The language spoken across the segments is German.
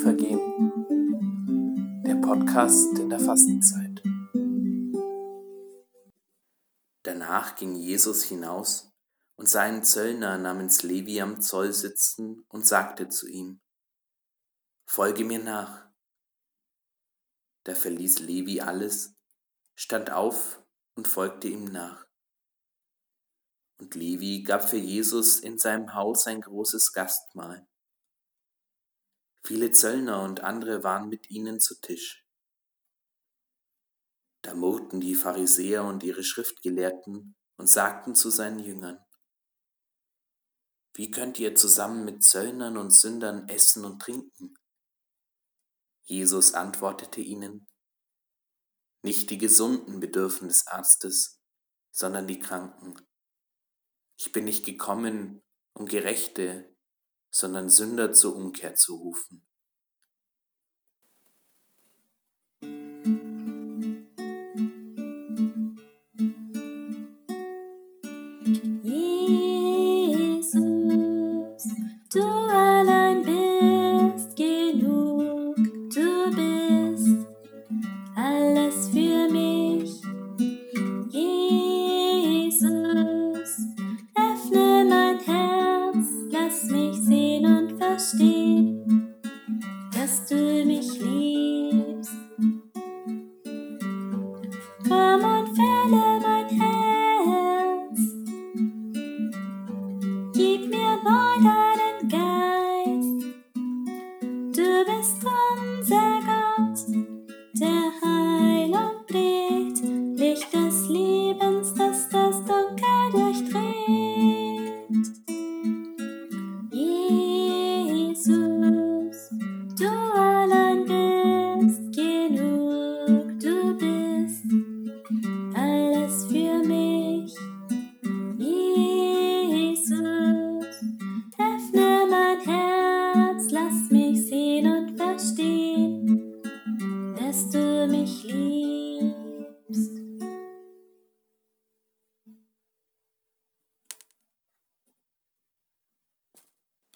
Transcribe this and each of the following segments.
vergehen. Der Podcast in der Fastenzeit. Danach ging Jesus hinaus und sah einen Zöllner namens Levi am Zoll sitzen und sagte zu ihm, Folge mir nach. Da verließ Levi alles, stand auf und folgte ihm nach. Und Levi gab für Jesus in seinem Haus ein großes Gastmahl. Viele Zöllner und andere waren mit ihnen zu Tisch. Da murrten die Pharisäer und ihre Schriftgelehrten und sagten zu seinen Jüngern, Wie könnt ihr zusammen mit Zöllnern und Sündern essen und trinken? Jesus antwortete ihnen, Nicht die Gesunden bedürfen des Arztes, sondern die Kranken. Ich bin nicht gekommen, um Gerechte, sondern Sünder zur Umkehr zu rufen. ist unser Gott, der Heiland bringt Licht des Lebens.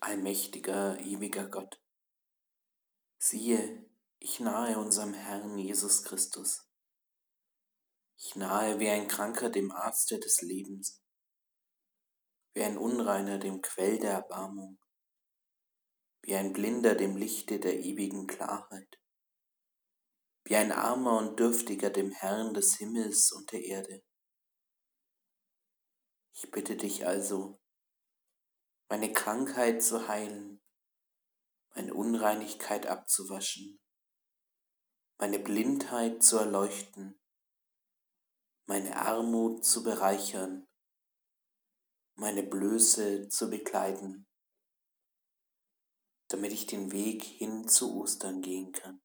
Allmächtiger, ewiger Gott, siehe, ich nahe unserem Herrn Jesus Christus. Ich nahe wie ein Kranker dem Arzte des Lebens, wie ein Unreiner dem Quell der Erbarmung, wie ein Blinder dem Lichte der ewigen Klarheit, wie ein Armer und Dürftiger dem Herrn des Himmels und der Erde. Ich bitte dich also, meine Krankheit zu heilen, meine Unreinigkeit abzuwaschen, meine Blindheit zu erleuchten, meine Armut zu bereichern, meine Blöße zu bekleiden, damit ich den Weg hin zu Ostern gehen kann.